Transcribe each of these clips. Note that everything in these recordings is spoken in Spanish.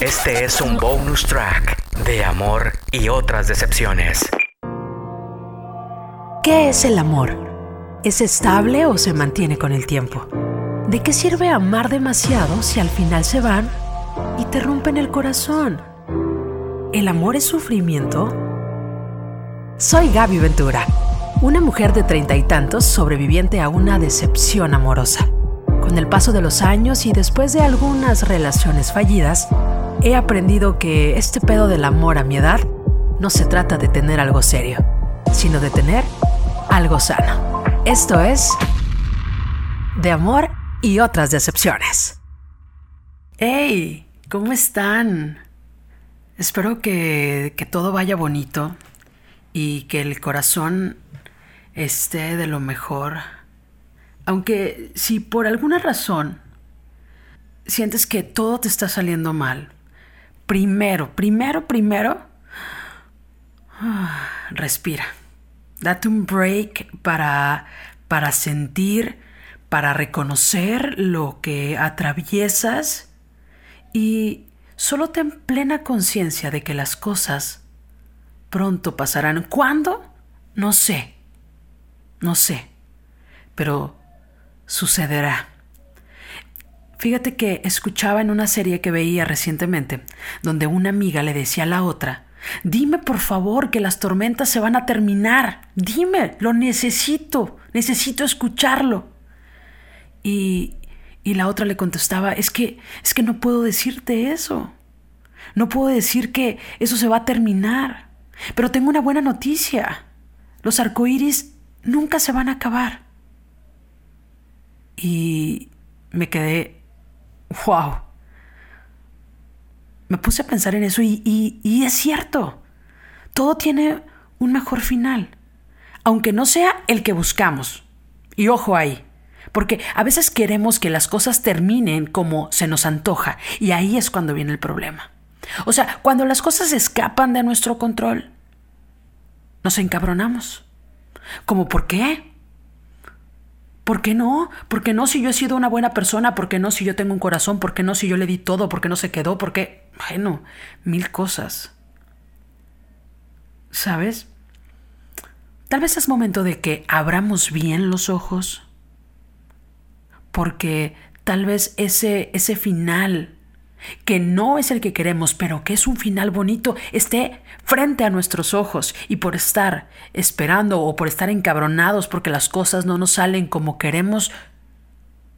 Este es un bonus track de amor y otras decepciones. ¿Qué es el amor? ¿Es estable o se mantiene con el tiempo? ¿De qué sirve amar demasiado si al final se van y te rompen el corazón? ¿El amor es sufrimiento? Soy Gaby Ventura, una mujer de treinta y tantos sobreviviente a una decepción amorosa. Con el paso de los años y después de algunas relaciones fallidas, he aprendido que este pedo del amor a mi edad no se trata de tener algo serio, sino de tener algo sano. Esto es de amor y otras decepciones. ¡Hey! ¿Cómo están? Espero que, que todo vaya bonito y que el corazón esté de lo mejor aunque si por alguna razón sientes que todo te está saliendo mal, primero, primero, primero, respira. Date un break para, para sentir, para reconocer lo que atraviesas y solo ten plena conciencia de que las cosas pronto pasarán. ¿Cuándo? No sé. No sé. Pero sucederá. Fíjate que escuchaba en una serie que veía recientemente, donde una amiga le decía a la otra, dime por favor que las tormentas se van a terminar, dime, lo necesito, necesito escucharlo. Y, y la otra le contestaba, es que, es que no puedo decirte eso, no puedo decir que eso se va a terminar, pero tengo una buena noticia, los arcoíris nunca se van a acabar. Y me quedé, wow. Me puse a pensar en eso y, y, es cierto. Todo tiene un mejor final. Aunque no sea el que buscamos. Y ojo ahí. Porque a veces queremos que las cosas terminen como se nos antoja. Y ahí es cuando viene el problema. O sea, cuando las cosas escapan de nuestro control, nos encabronamos. ¿Cómo por qué? ¿Por qué no? ¿Por qué no si yo he sido una buena persona? ¿Por qué no si yo tengo un corazón? ¿Por qué no si yo le di todo? ¿Por qué no se quedó? ¿Por qué? Bueno, mil cosas. ¿Sabes? Tal vez es momento de que abramos bien los ojos. Porque tal vez ese, ese final que no es el que queremos, pero que es un final bonito, esté frente a nuestros ojos y por estar esperando o por estar encabronados porque las cosas no nos salen como queremos,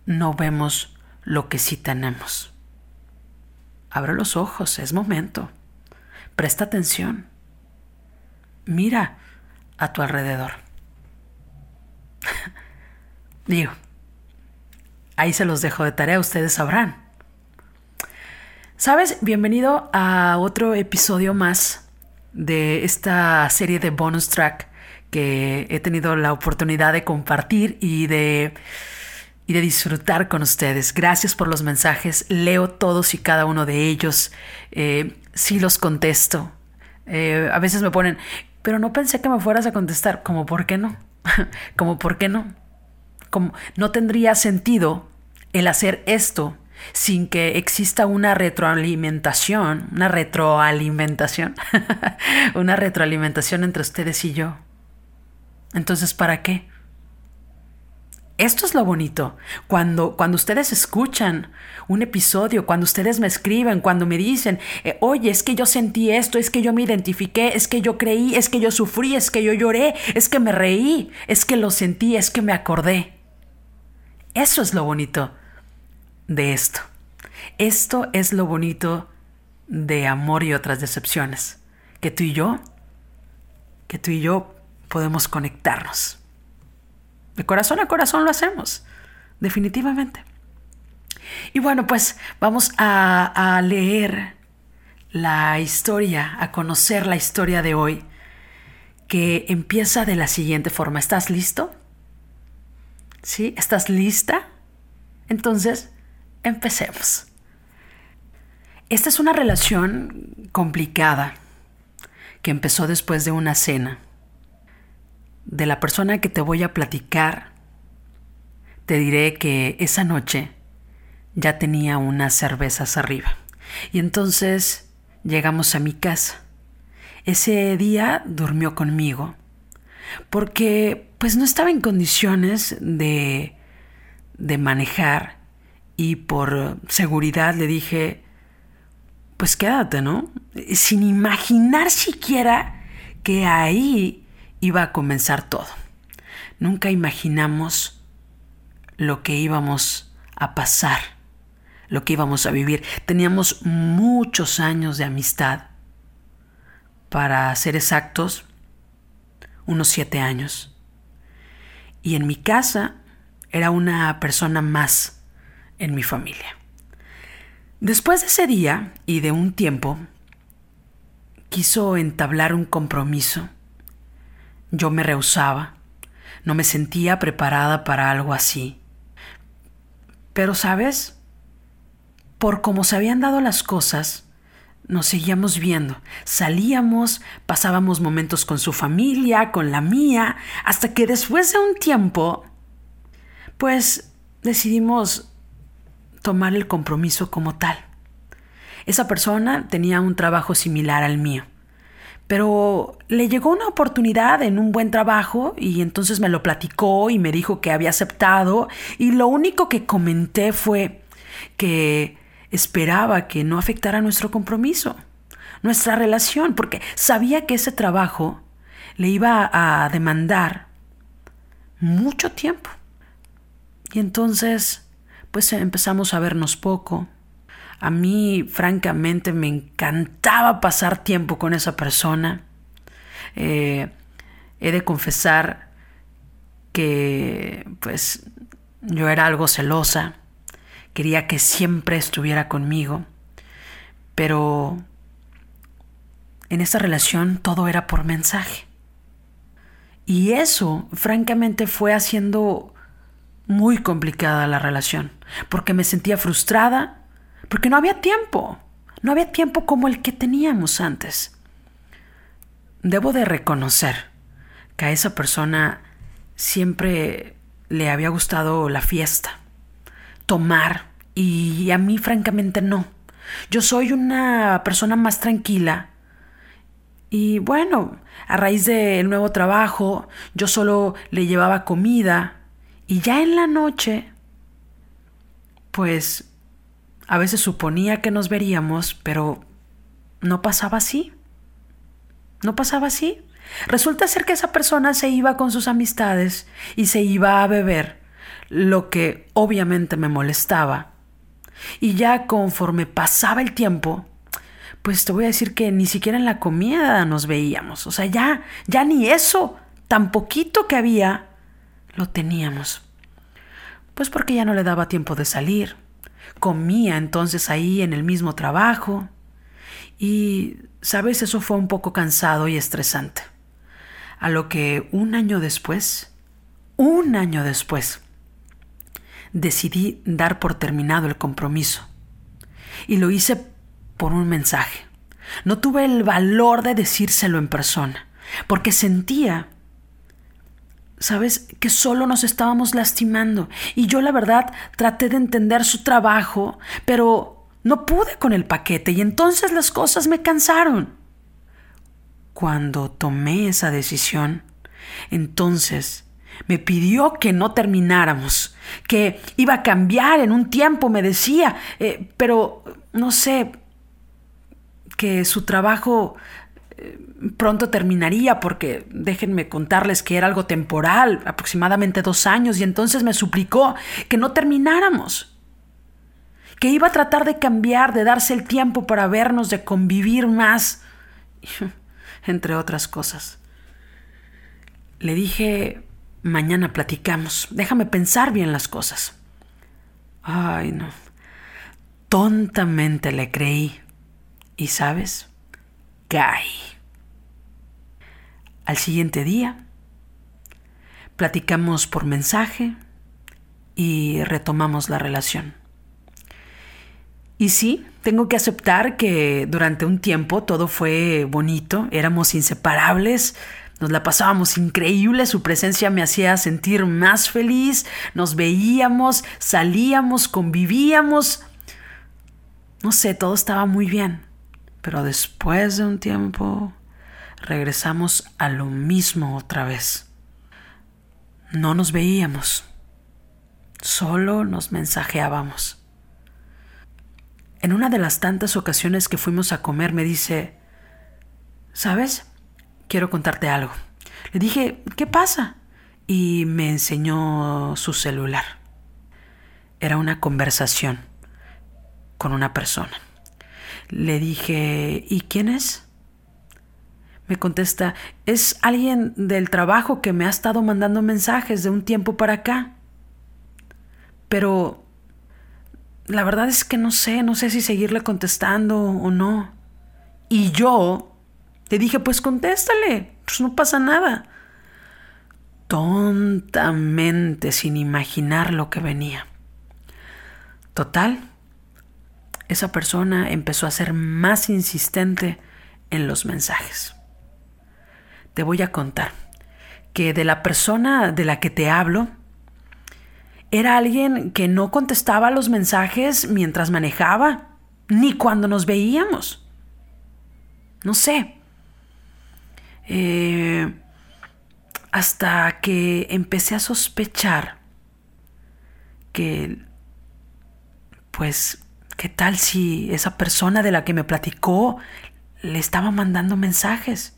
no vemos lo que sí tenemos. Abre los ojos, es momento. Presta atención. Mira a tu alrededor. Digo, ahí se los dejo de tarea, ustedes sabrán. Sabes, bienvenido a otro episodio más de esta serie de bonus track que he tenido la oportunidad de compartir y de, y de disfrutar con ustedes. Gracias por los mensajes, leo todos y cada uno de ellos, eh, sí los contesto. Eh, a veces me ponen, pero no pensé que me fueras a contestar, como por qué no, como por qué no, como no tendría sentido el hacer esto sin que exista una retroalimentación, una retroalimentación, una retroalimentación entre ustedes y yo. Entonces, ¿para qué? Esto es lo bonito. Cuando, cuando ustedes escuchan un episodio, cuando ustedes me escriben, cuando me dicen, eh, oye, es que yo sentí esto, es que yo me identifiqué, es que yo creí, es que yo sufrí, es que yo lloré, es que me reí, es que lo sentí, es que me acordé. Eso es lo bonito de esto. Esto es lo bonito de amor y otras decepciones. Que tú y yo, que tú y yo podemos conectarnos. De corazón a corazón lo hacemos, definitivamente. Y bueno, pues vamos a, a leer la historia, a conocer la historia de hoy, que empieza de la siguiente forma. ¿Estás listo? ¿Sí? ¿Estás lista? Entonces, Empecemos. Esta es una relación complicada que empezó después de una cena. De la persona que te voy a platicar, te diré que esa noche ya tenía unas cervezas arriba. Y entonces llegamos a mi casa. Ese día durmió conmigo porque pues no estaba en condiciones de, de manejar y por seguridad le dije, pues quédate, ¿no? Sin imaginar siquiera que ahí iba a comenzar todo. Nunca imaginamos lo que íbamos a pasar, lo que íbamos a vivir. Teníamos muchos años de amistad. Para ser exactos, unos siete años. Y en mi casa era una persona más en mi familia. Después de ese día y de un tiempo, quiso entablar un compromiso. Yo me rehusaba, no me sentía preparada para algo así. Pero, ¿sabes? Por cómo se habían dado las cosas, nos seguíamos viendo. Salíamos, pasábamos momentos con su familia, con la mía, hasta que después de un tiempo, pues decidimos tomar el compromiso como tal. Esa persona tenía un trabajo similar al mío, pero le llegó una oportunidad en un buen trabajo y entonces me lo platicó y me dijo que había aceptado y lo único que comenté fue que esperaba que no afectara nuestro compromiso, nuestra relación, porque sabía que ese trabajo le iba a demandar mucho tiempo. Y entonces, pues empezamos a vernos poco. A mí, francamente, me encantaba pasar tiempo con esa persona. Eh, he de confesar que, pues, yo era algo celosa quería que siempre estuviera conmigo, pero en esta relación todo era por mensaje. Y eso, francamente, fue haciendo muy complicada la relación, porque me sentía frustrada, porque no había tiempo, no había tiempo como el que teníamos antes. Debo de reconocer que a esa persona siempre le había gustado la fiesta, tomar y a mí francamente no. Yo soy una persona más tranquila. Y bueno, a raíz del nuevo trabajo, yo solo le llevaba comida. Y ya en la noche, pues a veces suponía que nos veríamos, pero no pasaba así. No pasaba así. Resulta ser que esa persona se iba con sus amistades y se iba a beber lo que obviamente me molestaba. Y ya conforme pasaba el tiempo, pues te voy a decir que ni siquiera en la comida nos veíamos. O sea, ya, ya ni eso, tan poquito que había, lo teníamos. Pues porque ya no le daba tiempo de salir. Comía entonces ahí en el mismo trabajo. Y, sabes, eso fue un poco cansado y estresante. A lo que un año después, un año después, decidí dar por terminado el compromiso. Y lo hice por un mensaje. No tuve el valor de decírselo en persona, porque sentía, sabes, que solo nos estábamos lastimando. Y yo la verdad traté de entender su trabajo, pero no pude con el paquete y entonces las cosas me cansaron. Cuando tomé esa decisión, entonces me pidió que no termináramos, que iba a cambiar en un tiempo, me decía, eh, pero no sé, que su trabajo eh, pronto terminaría porque déjenme contarles que era algo temporal, aproximadamente dos años, y entonces me suplicó que no termináramos, que iba a tratar de cambiar, de darse el tiempo para vernos, de convivir más, entre otras cosas. Le dije Mañana platicamos. Déjame pensar bien las cosas. Ay, no. Tontamente le creí. ¿Y sabes? Caí. Al siguiente día, platicamos por mensaje y retomamos la relación. Y sí, tengo que aceptar que durante un tiempo todo fue bonito, éramos inseparables, nos la pasábamos increíble, su presencia me hacía sentir más feliz, nos veíamos, salíamos, convivíamos. no sé, todo estaba muy bien. Pero después de un tiempo regresamos a lo mismo otra vez. No nos veíamos, solo nos mensajeábamos. En una de las tantas ocasiones que fuimos a comer me dice, ¿sabes? Quiero contarte algo. Le dije, ¿qué pasa? Y me enseñó su celular. Era una conversación con una persona. Le dije, ¿y quién es? Me contesta, es alguien del trabajo que me ha estado mandando mensajes de un tiempo para acá. Pero la verdad es que no sé, no sé si seguirle contestando o no. Y yo le dije, pues contéstale, pues no pasa nada. Tontamente, sin imaginar lo que venía. Total, esa persona empezó a ser más insistente en los mensajes. Te voy a contar que de la persona de la que te hablo, era alguien que no contestaba los mensajes mientras manejaba, ni cuando nos veíamos. No sé. Eh, hasta que empecé a sospechar que, pues, ¿Qué tal si esa persona de la que me platicó le estaba mandando mensajes?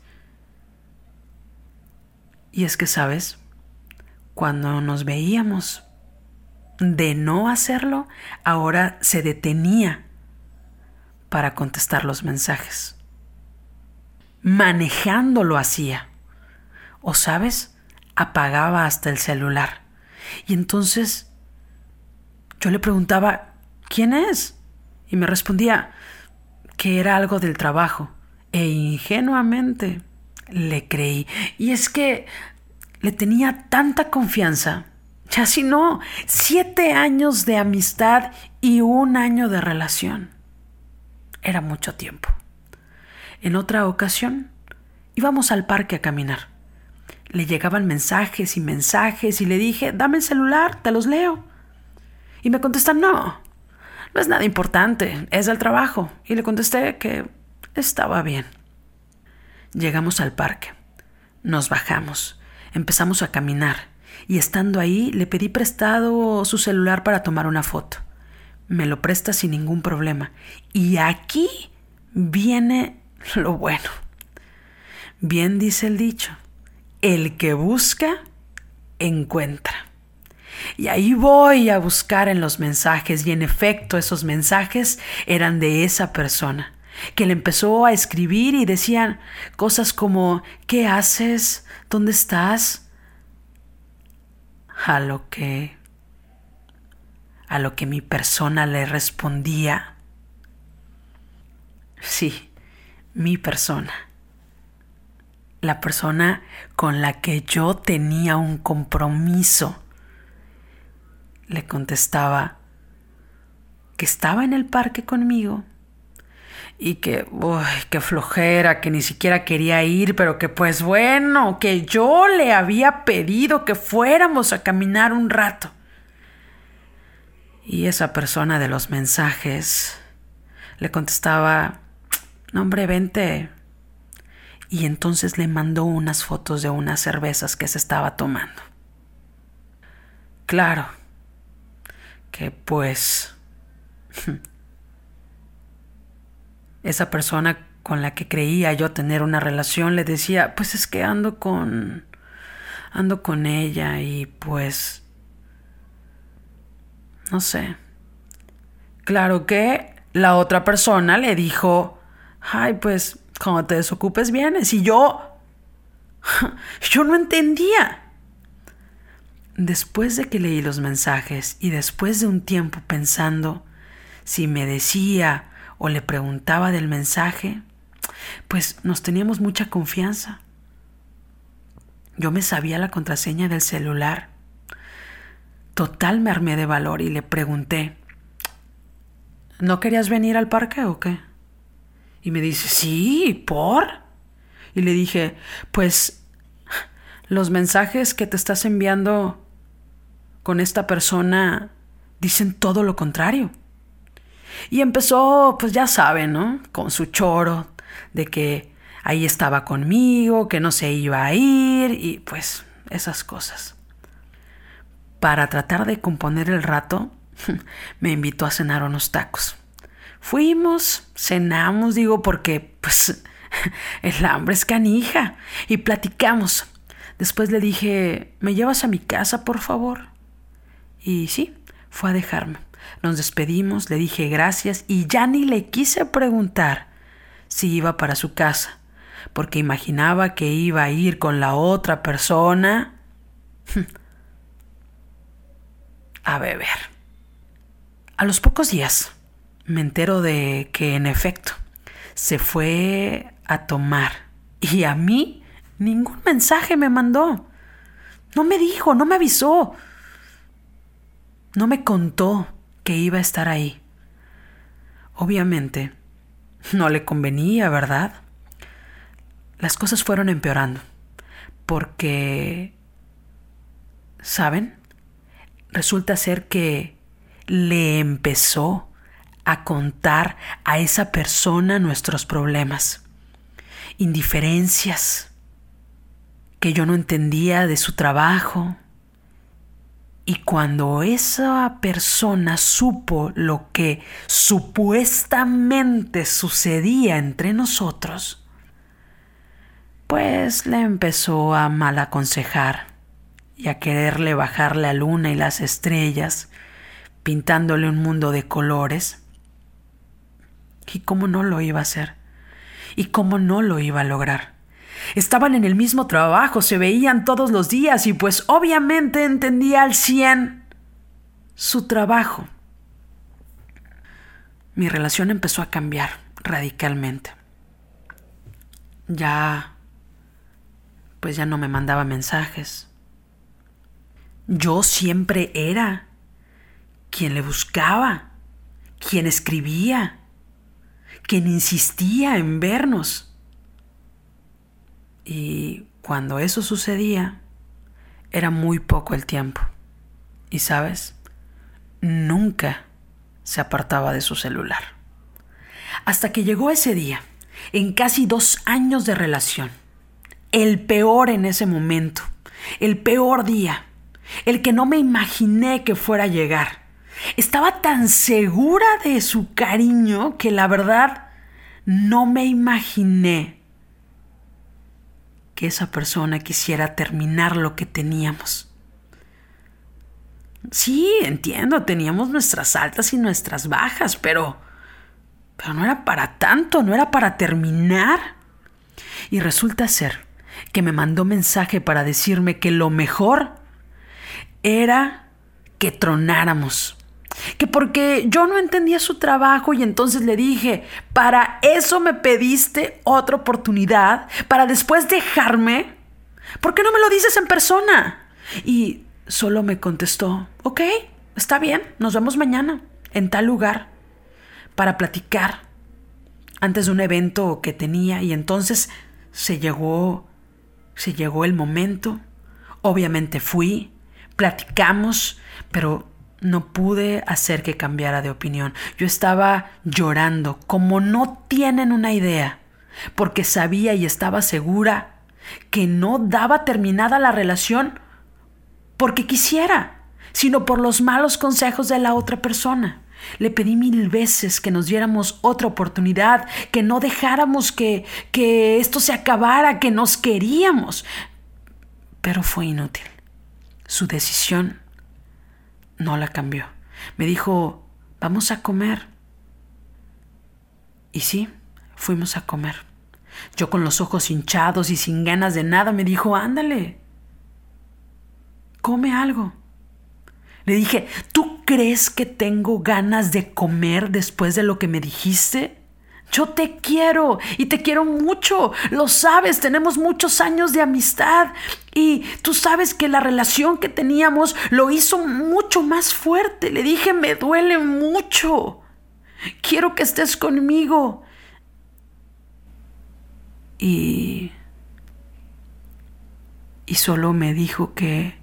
Y es que, ¿sabes? Cuando nos veíamos de no hacerlo, ahora se detenía para contestar los mensajes. Manejando lo hacía. O, ¿sabes? Apagaba hasta el celular. Y entonces yo le preguntaba, ¿quién es? y me respondía que era algo del trabajo. E ingenuamente le creí. Y es que le tenía tanta confianza. Ya si no, siete años de amistad y un año de relación. Era mucho tiempo. En otra ocasión, íbamos al parque a caminar. Le llegaban mensajes y mensajes y le dije, dame el celular, te los leo. Y me contesta, no, no es nada importante, es el trabajo. Y le contesté que estaba bien. Llegamos al parque. Nos bajamos. Empezamos a caminar. Y estando ahí le pedí prestado su celular para tomar una foto. Me lo presta sin ningún problema. Y aquí viene lo bueno. Bien dice el dicho, el que busca, encuentra. Y ahí voy a buscar en los mensajes y en efecto esos mensajes eran de esa persona, que le empezó a escribir y decían cosas como ¿qué haces? ¿Dónde estás? A lo que a lo que mi persona le respondía Sí, mi persona. La persona con la que yo tenía un compromiso le contestaba que estaba en el parque conmigo y que, uy, qué flojera, que ni siquiera quería ir, pero que pues bueno, que yo le había pedido que fuéramos a caminar un rato. Y esa persona de los mensajes le contestaba, no hombre, vente. Y entonces le mandó unas fotos de unas cervezas que se estaba tomando. Claro, que pues esa persona con la que creía yo tener una relación le decía, pues es que ando con ando con ella y pues no sé. Claro que la otra persona le dijo, "Ay, pues cuando te desocupes vienes." Y yo yo no entendía. Después de que leí los mensajes y después de un tiempo pensando si me decía o le preguntaba del mensaje, pues nos teníamos mucha confianza. Yo me sabía la contraseña del celular. Total me armé de valor y le pregunté, ¿no querías venir al parque o qué? Y me dice, sí, ¿por? Y le dije, pues los mensajes que te estás enviando con esta persona dicen todo lo contrario. Y empezó, pues ya saben, ¿no? Con su choro de que ahí estaba conmigo, que no se iba a ir y pues esas cosas. Para tratar de componer el rato, me invitó a cenar unos tacos. Fuimos, cenamos, digo, porque pues el hambre es canija y platicamos. Después le dije, ¿me llevas a mi casa, por favor? Y sí, fue a dejarme. Nos despedimos, le dije gracias y ya ni le quise preguntar si iba para su casa, porque imaginaba que iba a ir con la otra persona a beber. A los pocos días me entero de que en efecto se fue a tomar y a mí ningún mensaje me mandó. No me dijo, no me avisó. No me contó que iba a estar ahí. Obviamente, no le convenía, ¿verdad? Las cosas fueron empeorando, porque, ¿saben? Resulta ser que le empezó a contar a esa persona nuestros problemas, indiferencias que yo no entendía de su trabajo. Y cuando esa persona supo lo que supuestamente sucedía entre nosotros, pues le empezó a mal aconsejar y a quererle bajar la luna y las estrellas, pintándole un mundo de colores ¿Y cómo no lo iba a hacer? ¿Y cómo no lo iba a lograr? Estaban en el mismo trabajo, se veían todos los días y pues obviamente entendía al cien su trabajo. Mi relación empezó a cambiar radicalmente. Ya, pues ya no me mandaba mensajes. Yo siempre era quien le buscaba, quien escribía, quien insistía en vernos. Y cuando eso sucedía, era muy poco el tiempo. Y sabes, nunca se apartaba de su celular. Hasta que llegó ese día, en casi dos años de relación, el peor en ese momento, el peor día, el que no me imaginé que fuera a llegar estaba tan segura de su cariño que la verdad no me imaginé que esa persona quisiera terminar lo que teníamos. Sí, entiendo, teníamos nuestras altas y nuestras bajas, pero pero no era para tanto, no era para terminar. Y resulta ser que me mandó mensaje para decirme que lo mejor era que tronáramos que porque yo no entendía su trabajo y entonces le dije, para eso me pediste otra oportunidad, para después dejarme, ¿por qué no me lo dices en persona? Y solo me contestó, ok, está bien, nos vemos mañana, en tal lugar, para platicar, antes de un evento que tenía y entonces se llegó, se llegó el momento, obviamente fui, platicamos, pero no pude hacer que cambiara de opinión. Yo estaba llorando, como no tienen una idea, porque sabía y estaba segura que no daba terminada la relación porque quisiera, sino por los malos consejos de la otra persona. Le pedí mil veces que nos diéramos otra oportunidad, que no dejáramos que, que esto se acabara, que nos queríamos. Pero fue inútil. Su decisión no la cambió. Me dijo, vamos a comer. Y sí, fuimos a comer. Yo con los ojos hinchados y sin ganas de nada me dijo, ándale, come algo. Le dije, ¿tú crees que tengo ganas de comer después de lo que me dijiste? Yo te quiero y te quiero mucho. Lo sabes, tenemos muchos años de amistad y tú sabes que la relación que teníamos lo hizo mucho más fuerte. Le dije, me duele mucho. Quiero que estés conmigo. Y... Y solo me dijo que...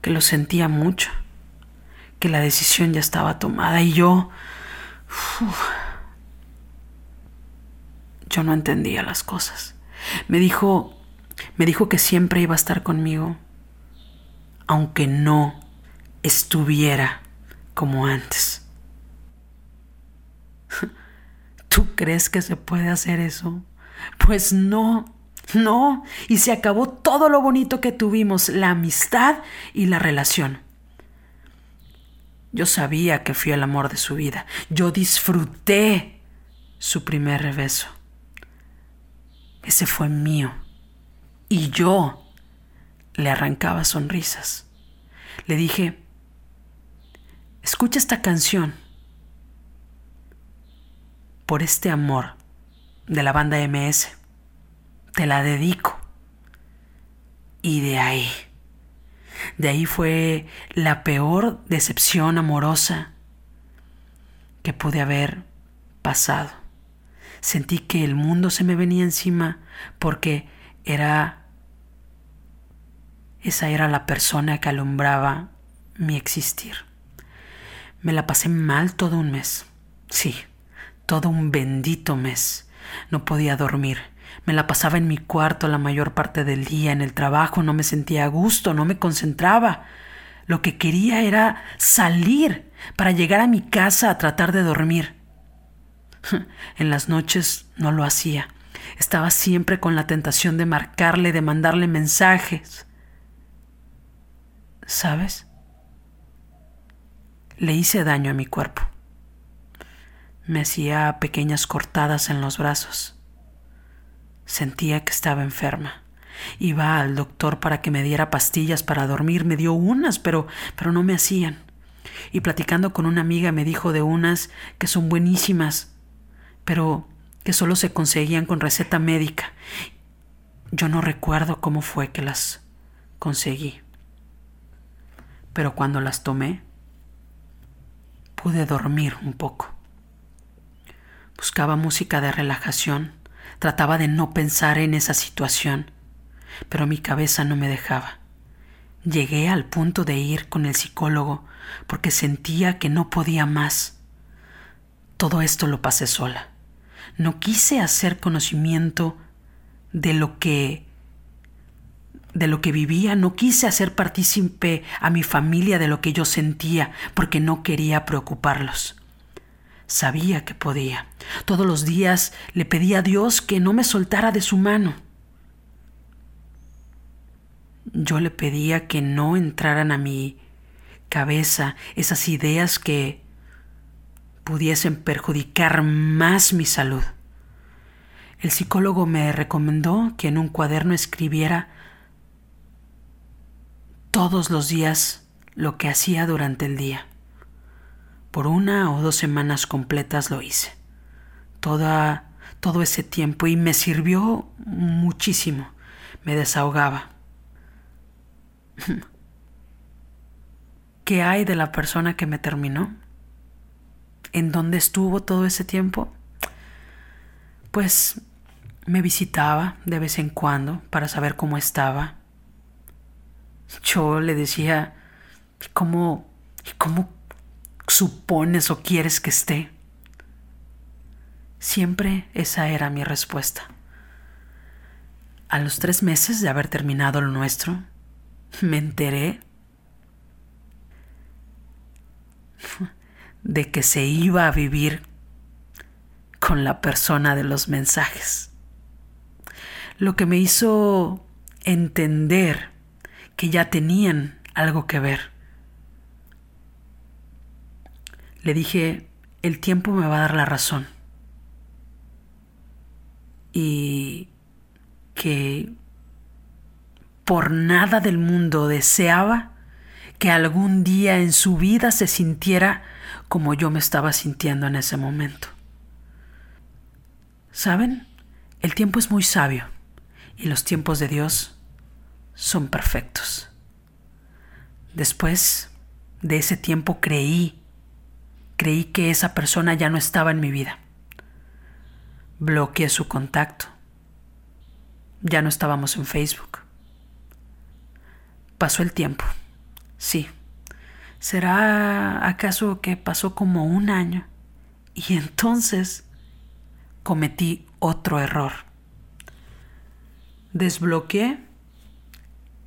que lo sentía mucho, que la decisión ya estaba tomada y yo Yo no entendía las cosas. Me dijo, me dijo que siempre iba a estar conmigo, aunque no estuviera como antes. ¿Tú crees que se puede hacer eso? Pues no, no. Y se acabó todo lo bonito que tuvimos, la amistad y la relación. Yo sabía que fui el amor de su vida. Yo disfruté su primer beso. Ese fue mío. Y yo le arrancaba sonrisas. Le dije, escucha esta canción por este amor de la banda MS. Te la dedico. Y de ahí, de ahí fue la peor decepción amorosa que pude haber pasado. Sentí que el mundo se me venía encima porque era esa era la persona que alumbraba mi existir. Me la pasé mal todo un mes. Sí, todo un bendito mes. No podía dormir. Me la pasaba en mi cuarto la mayor parte del día, en el trabajo, no me sentía a gusto, no me concentraba. Lo que quería era salir para llegar a mi casa a tratar de dormir. En las noches no lo hacía. Estaba siempre con la tentación de marcarle, de mandarle mensajes. ¿Sabes? Le hice daño a mi cuerpo. Me hacía pequeñas cortadas en los brazos. Sentía que estaba enferma. Iba al doctor para que me diera pastillas para dormir. Me dio unas, pero, pero no me hacían. Y platicando con una amiga me dijo de unas que son buenísimas, pero que solo se conseguían con receta médica. Yo no recuerdo cómo fue que las conseguí. Pero cuando las tomé, pude dormir un poco. Buscaba música de relajación, trataba de no pensar en esa situación, pero mi cabeza no me dejaba. Llegué al punto de ir con el psicólogo porque sentía que no podía más. Todo esto lo pasé sola. No quise hacer conocimiento de lo que de lo que vivía, no quise hacer partícipe a mi familia de lo que yo sentía, porque no quería preocuparlos. Sabía que podía. Todos los días le pedía a Dios que no me soltara de su mano. Yo le pedía que no entraran a mi cabeza esas ideas que pudiesen perjudicar más mi salud. El psicólogo me recomendó que en un cuaderno escribiera todos los días lo que hacía durante el día. Por una o dos semanas completas lo hice. Toda, todo ese tiempo y me sirvió muchísimo. Me desahogaba. ¿Qué hay de la persona que me terminó? ¿En dónde estuvo todo ese tiempo? Pues me visitaba de vez en cuando para saber cómo estaba yo le decía, ¿cómo, cómo supones o quieres que esté? Siempre esa era mi respuesta. A los tres meses de haber terminado lo nuestro, me enteré de que se iba a vivir con la persona de los mensajes. Lo que me hizo entender que ya tenían algo que ver. Le dije, el tiempo me va a dar la razón. Y que por nada del mundo deseaba que algún día en su vida se sintiera como yo me estaba sintiendo en ese momento. ¿Saben? El tiempo es muy sabio y los tiempos de Dios son perfectos. Después de ese tiempo creí, creí que esa persona ya no estaba en mi vida. Bloqueé su contacto. Ya no estábamos en Facebook. Pasó el tiempo. Sí. ¿Será acaso que pasó como un año? Y entonces cometí otro error. Desbloqueé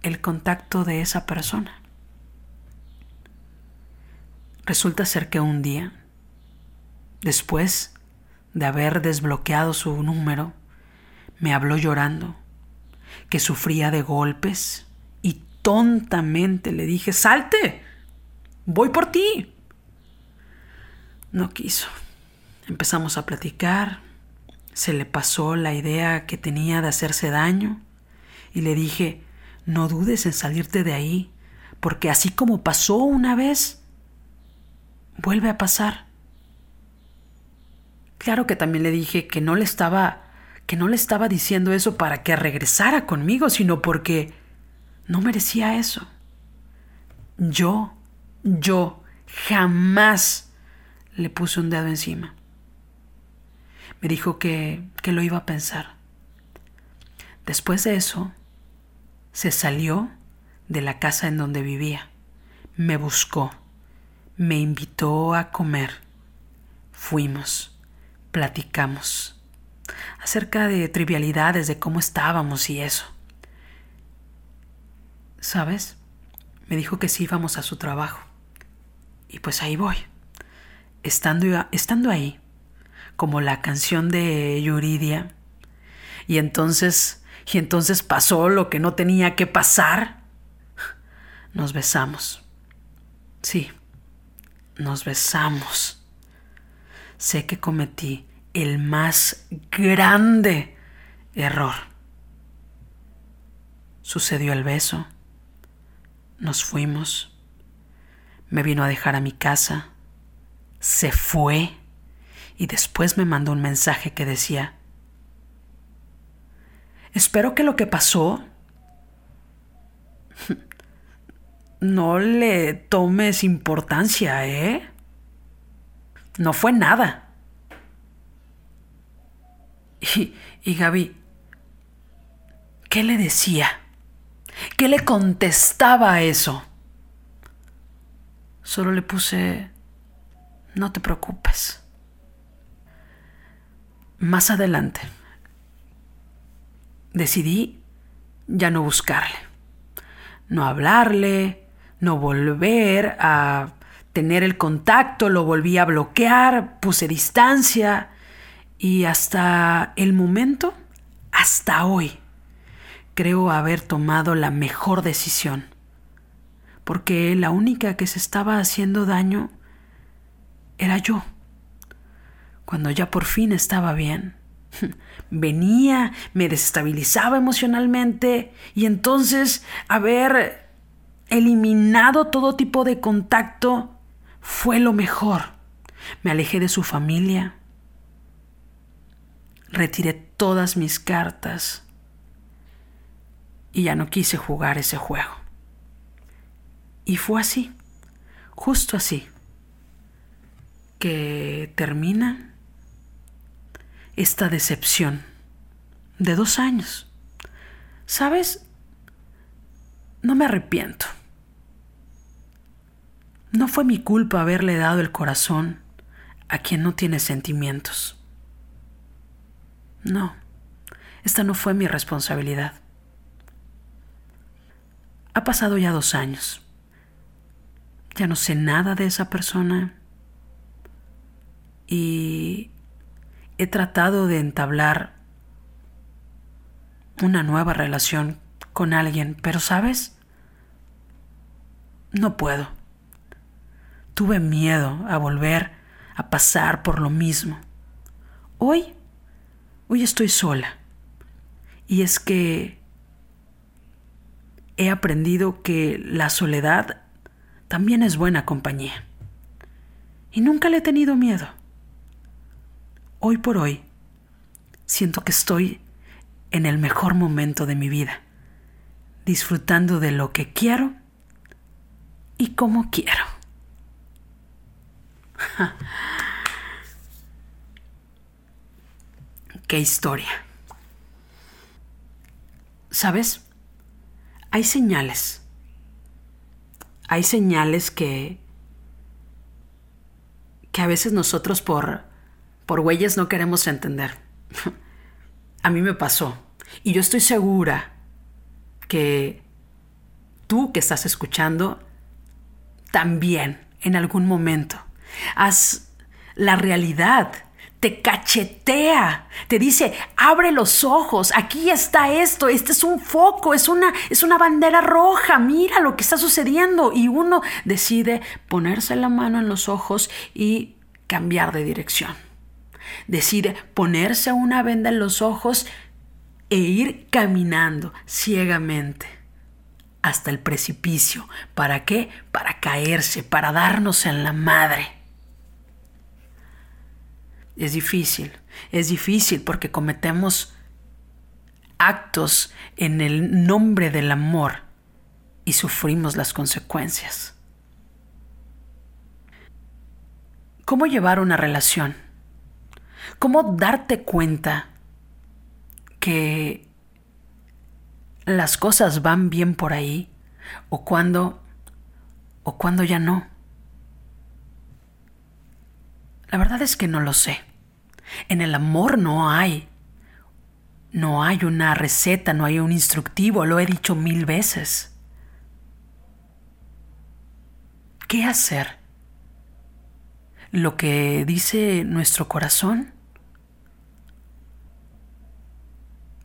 el contacto de esa persona. Resulta ser que un día, después de haber desbloqueado su número, me habló llorando, que sufría de golpes, y tontamente le dije, salte, voy por ti. No quiso. Empezamos a platicar, se le pasó la idea que tenía de hacerse daño, y le dije, no dudes en salirte de ahí, porque así como pasó una vez, vuelve a pasar. Claro que también le dije que no le estaba que no le estaba diciendo eso para que regresara conmigo, sino porque no merecía eso. Yo, yo jamás le puse un dedo encima. Me dijo que, que lo iba a pensar. Después de eso, se salió de la casa en donde vivía, me buscó, me invitó a comer, fuimos, platicamos acerca de trivialidades de cómo estábamos y eso. ¿Sabes? Me dijo que sí íbamos a su trabajo. Y pues ahí voy. Estando, estando ahí, como la canción de Yuridia. Y entonces, y entonces pasó lo que no tenía que pasar. Nos besamos. Sí, nos besamos. Sé que cometí el más grande error. Sucedió el beso, nos fuimos, me vino a dejar a mi casa, se fue y después me mandó un mensaje que decía, espero que lo que pasó no le tomes importancia, ¿eh? No fue nada. Y, y Gaby, ¿qué le decía? ¿Qué le contestaba a eso? Solo le puse, no te preocupes. Más adelante, decidí ya no buscarle, no hablarle, no volver a tener el contacto, lo volví a bloquear, puse distancia y hasta el momento, hasta hoy, creo haber tomado la mejor decisión. Porque la única que se estaba haciendo daño era yo. Cuando ya por fin estaba bien, venía, me desestabilizaba emocionalmente y entonces haber eliminado todo tipo de contacto fue lo mejor. Me alejé de su familia, retiré todas mis cartas y ya no quise jugar ese juego. Y fue así, justo así, que termina esta decepción de dos años. ¿Sabes? No me arrepiento. No fue mi culpa haberle dado el corazón a quien no tiene sentimientos. No, esta no fue mi responsabilidad. Ha pasado ya dos años. Ya no sé nada de esa persona y he tratado de entablar una nueva relación con alguien, pero sabes, no puedo. Tuve miedo a volver a pasar por lo mismo. Hoy Hoy estoy sola. Y es que he aprendido que la soledad también es buena compañía. Y nunca le he tenido miedo. Hoy por hoy, siento que estoy en el mejor momento de mi vida, disfrutando de lo que quiero y como quiero. qué historia. ¿Sabes? Hay señales. Hay señales que que a veces nosotros por por güeyes no queremos entender. A mí me pasó. Y yo estoy segura que tú que estás escuchando también en algún momento has la realidad te cachetea, te dice, abre los ojos, aquí está esto, este es un foco, es una, es una bandera roja, mira lo que está sucediendo. Y uno decide ponerse la mano en los ojos y cambiar de dirección. Decide ponerse una venda en los ojos e ir caminando ciegamente hasta el precipicio. ¿Para qué? Para caerse, para darnos en la madre. Es difícil, es difícil porque cometemos actos en el nombre del amor y sufrimos las consecuencias. ¿Cómo llevar una relación? ¿Cómo darte cuenta que las cosas van bien por ahí o cuando o cuando ya no? La verdad es que no lo sé. En el amor no hay. No hay una receta, no hay un instructivo, lo he dicho mil veces. ¿Qué hacer? ¿Lo que dice nuestro corazón?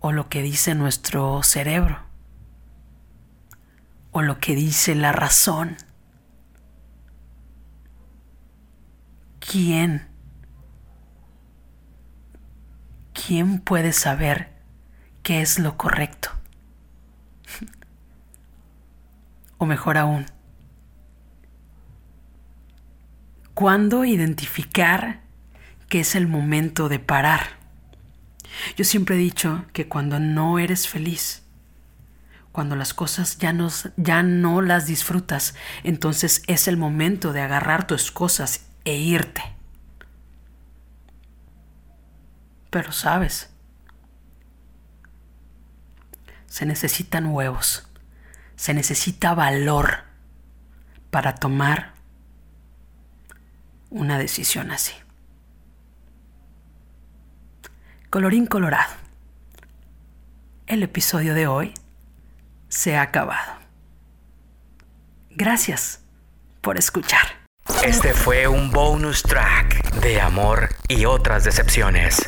¿O lo que dice nuestro cerebro? ¿O lo que dice la razón? ¿Quién? ¿Quién puede saber qué es lo correcto? o mejor aún, ¿cuándo identificar que es el momento de parar? Yo siempre he dicho que cuando no eres feliz, cuando las cosas ya no, ya no las disfrutas, entonces es el momento de agarrar tus cosas e irte. Pero sabes, se necesitan huevos, se necesita valor para tomar una decisión así. Colorín colorado, el episodio de hoy se ha acabado. Gracias por escuchar. Este fue un bonus track de amor y otras decepciones.